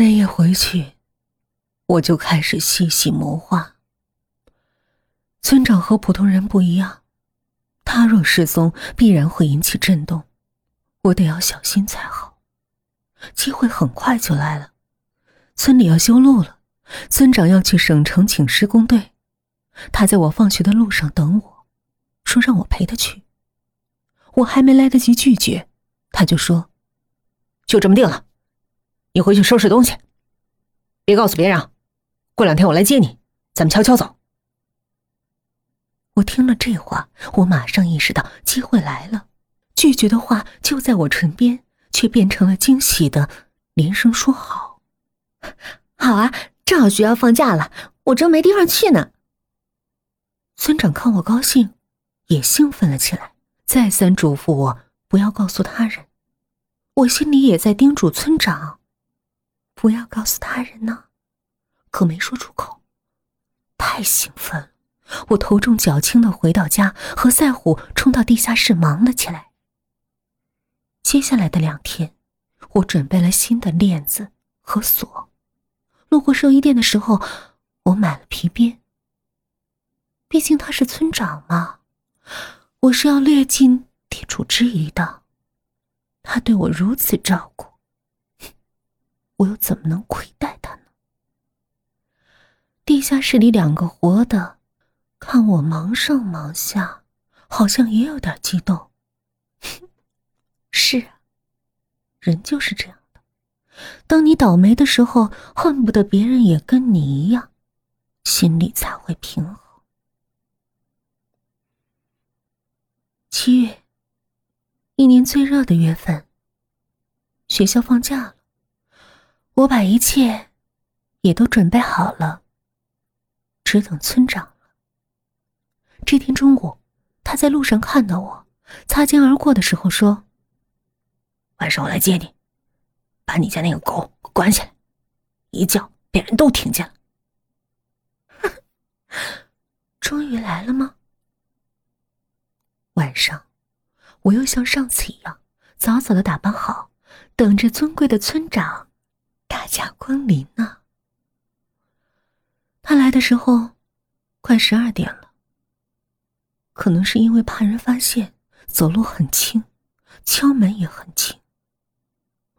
那夜回去，我就开始细细谋划。村长和普通人不一样，他若失踪，必然会引起震动，我得要小心才好。机会很快就来了，村里要修路了，村长要去省城请施工队，他在我放学的路上等我，说让我陪他去。我还没来得及拒绝，他就说：“就这么定了，你回去收拾东西，别告诉别人，过两天我来接你，咱们悄悄走。”我听了这话，我马上意识到机会来了，拒绝的话就在我唇边，却变成了惊喜的连声说好。好啊，正好学校放假了，我正没地方去呢。村长看我高兴，也兴奋了起来，再三嘱咐我不要告诉他人。我心里也在叮嘱村长，不要告诉他人呢，可没说出口，太兴奋了。我头重脚轻的回到家，和赛虎冲到地下室忙了起来。接下来的两天，我准备了新的链子和锁。路过寿衣店的时候，我买了皮鞭。毕竟他是村长嘛，我是要略尽地主之谊的。他对我如此照顾，我又怎么能亏待他呢？地下室里两个活的。看我忙上忙下，好像也有点激动。是啊，人就是这样的。当你倒霉的时候，恨不得别人也跟你一样，心里才会平衡。七月，一年最热的月份。学校放假了，我把一切也都准备好了，只等村长。这天中午，他在路上看到我，擦肩而过的时候说：“晚上我来接你，把你家那个狗关起来，一叫别人都听见了。”终于来了吗？晚上，我又像上次一样，早早的打扮好，等着尊贵的村长驾光临呢。他来的时候，快十二点了。可能是因为怕人发现，走路很轻，敲门也很轻。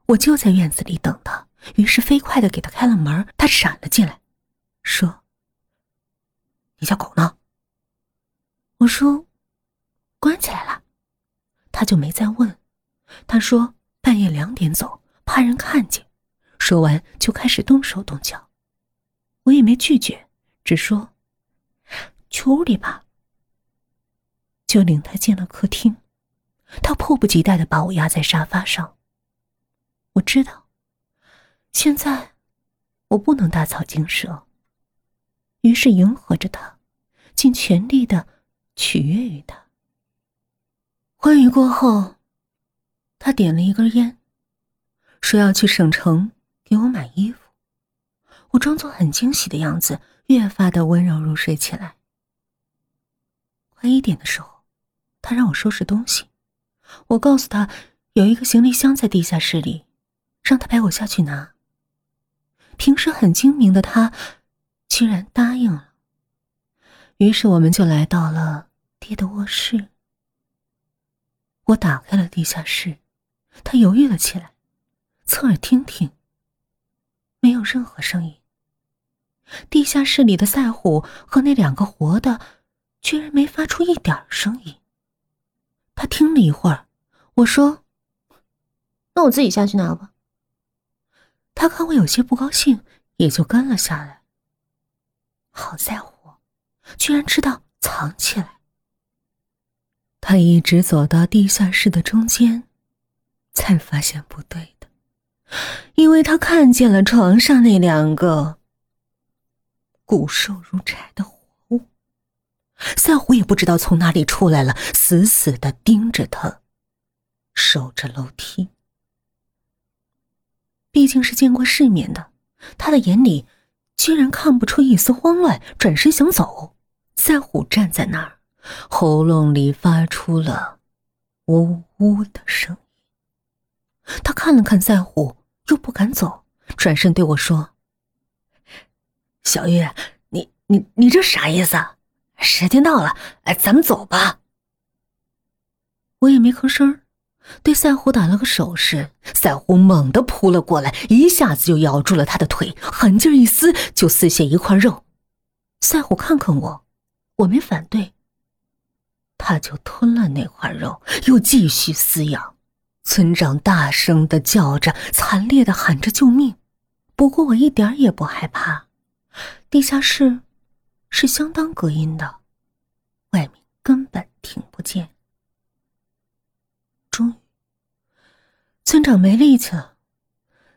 我就在院子里等他，于是飞快的给他开了门。他闪了进来，说：“你家狗呢？”我说：“关起来了。”他就没再问。他说：“半夜两点走，怕人看见。”说完就开始动手动脚。我也没拒绝，只说：“去屋里吧。”就领他进了客厅，他迫不及待的把我压在沙发上。我知道，现在我不能大草惊蛇，于是迎合着他，尽全力的取悦于他。欢愉过后，他点了一根烟，说要去省城给我买衣服。我装作很惊喜的样子，越发的温柔入睡起来。快一点的时候。他让我收拾东西，我告诉他有一个行李箱在地下室里，让他陪我下去拿。平时很精明的他，居然答应了。于是我们就来到了爹的卧室。我打开了地下室，他犹豫了起来，侧耳听听，任何声音。地下室里的赛虎和那两个活的，居然没发出一点声音。他听了一会儿，我说：“那我自己下去拿吧。”他看我有些不高兴，也就跟了下来。好在乎，居然知道藏起来。他一直走到地下室的中间，才发现不对，因为他看见了床上那两个骨瘦如柴的活物。赛虎也不知道从哪里出来了，死死的盯着他，守着楼梯。毕竟是见过世面的，他的眼里居然看不出一丝慌乱，转身想走。赛虎站在那儿，喉咙里发出了呜呜的声音。他看了看赛虎，又不敢走，转身对我说：“小玉，你你你这啥意思？时间到了，哎，咱们走吧。”我也没吭声，对赛虎打了个手势。赛虎猛地扑了过来，一下子就咬住了他的腿，狠劲一撕，就撕下一块肉。赛虎看看我，我没反对，他就吞了那块肉，又继续撕咬。村长大声的叫着，惨烈的喊着救命。不过我一点也不害怕，地下室是相当隔音的，外面根本听不见。终于，村长没力气了，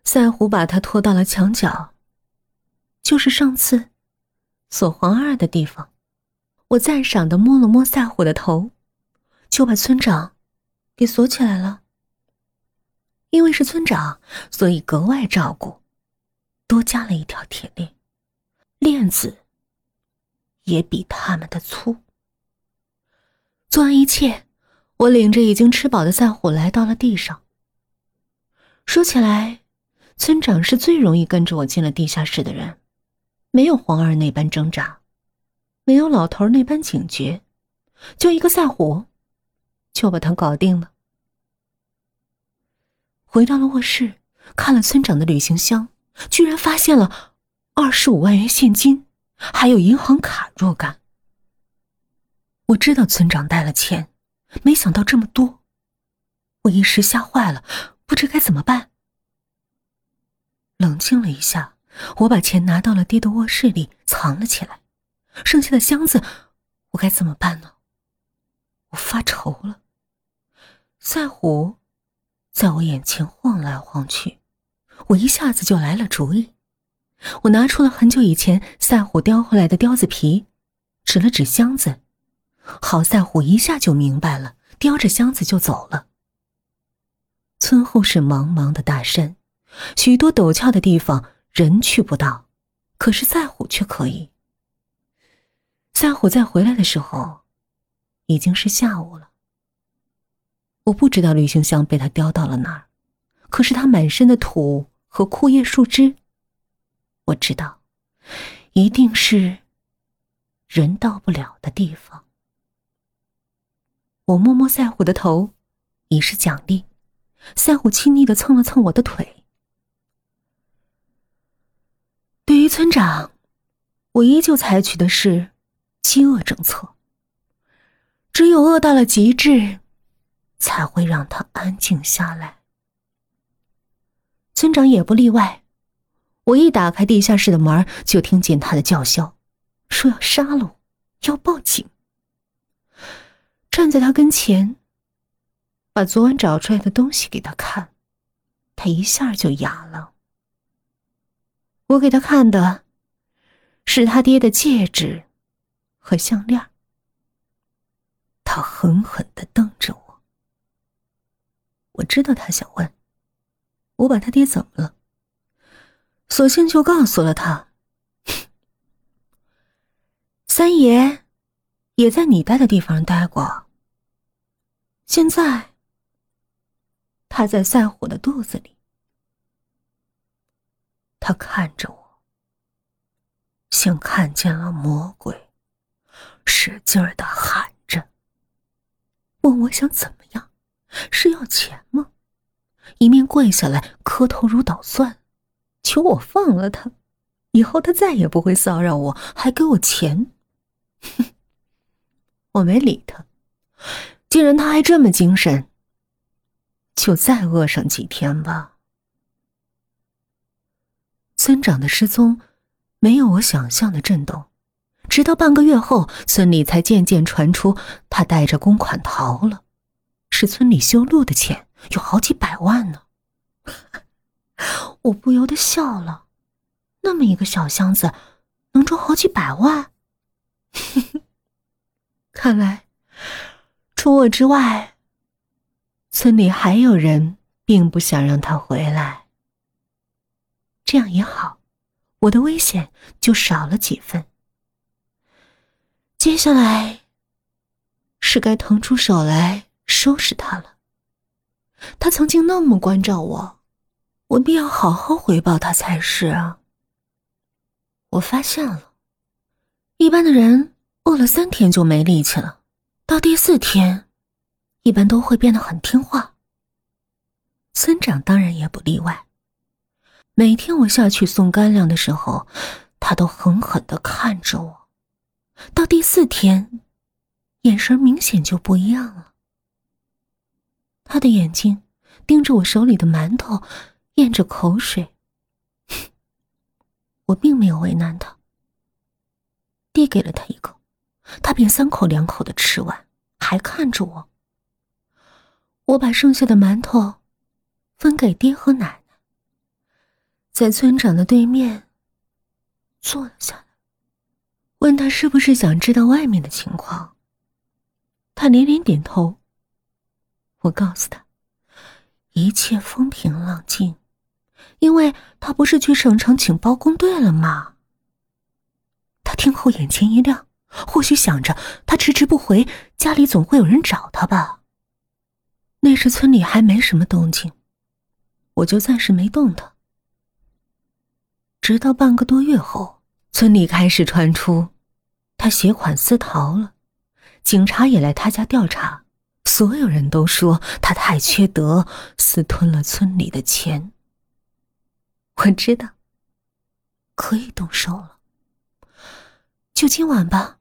赛虎把他拖到了墙角，就是上次锁黄二的地方。我赞赏的摸了摸赛虎的头，就把村长给锁起来了。因为是村长，所以格外照顾，多加了一条铁链，链子也比他们的粗。做完一切，我领着已经吃饱的赛虎来到了地上。说起来，村长是最容易跟着我进了地下室的人，没有黄二那般挣扎，没有老头那般警觉，就一个赛虎，就把他搞定了。回到了卧室，看了村长的旅行箱，居然发现了二十五万元现金，还有银行卡若干。我知道村长带了钱，没想到这么多，我一时吓坏了，不知该怎么办。冷静了一下，我把钱拿到了爹的卧室里藏了起来，剩下的箱子，我该怎么办呢？我发愁了，赛虎。在我眼前晃来晃去，我一下子就来了主意。我拿出了很久以前赛虎叼回来的雕子皮，指了指箱子。好，赛虎一下就明白了，叼着箱子就走了。村后是茫茫的大山，许多陡峭的地方人去不到，可是赛虎却可以。赛虎在回来的时候，已经是下午了。我不知道旅行箱被他叼到了哪儿，可是他满身的土和枯叶树枝，我知道，一定是人到不了的地方。我摸摸赛虎的头，以示奖励。赛虎亲昵的蹭了蹭我的腿。对于村长，我依旧采取的是饥饿政策，只有饿到了极致。才会让他安静下来。村长也不例外。我一打开地下室的门，就听见他的叫嚣，说要杀了我，要报警。站在他跟前，把昨晚找出来的东西给他看，他一下就哑了。我给他看的，是他爹的戒指和项链。他狠狠的瞪着我。我知道他想问，我把他爹怎么了？索性就告诉了他。三爷也在你待的地方待过。现在他在赛虎的肚子里。他看着我，像看见了魔鬼，使劲的喊着，问我想怎么样。是要钱吗？一面跪下来磕头如捣蒜，求我放了他，以后他再也不会骚扰我，还给我钱。哼，我没理他。既然他还这么精神，就再饿上几天吧。村长的失踪没有我想象的震动，直到半个月后，村里才渐渐传出他带着公款逃了。是村里修路的钱，有好几百万呢。我不由得笑了，那么一个小箱子，能装好几百万？看来，除我之外，村里还有人并不想让他回来。这样也好，我的危险就少了几分。接下来，是该腾出手来。收拾他了。他曾经那么关照我，我必要好好回报他才是啊。我发现了，一般的人饿了三天就没力气了，到第四天，一般都会变得很听话。村长当然也不例外。每天我下去送干粮的时候，他都狠狠的看着我。到第四天，眼神明显就不一样了。他的眼睛盯着我手里的馒头，咽着口水。我并没有为难他，递给了他一口，他便三口两口的吃完，还看着我。我把剩下的馒头分给爹和奶奶，在村长的对面坐了下来，问他是不是想知道外面的情况。他连连点头。我告诉他，一切风平浪静，因为他不是去省城请包工队了吗？他听后眼前一亮，或许想着他迟迟不回，家里总会有人找他吧。那时村里还没什么动静，我就暂时没动他。直到半个多月后，村里开始传出他携款私逃了，警察也来他家调查。所有人都说他太缺德，私吞了村里的钱。我知道，可以动手了。就今晚吧。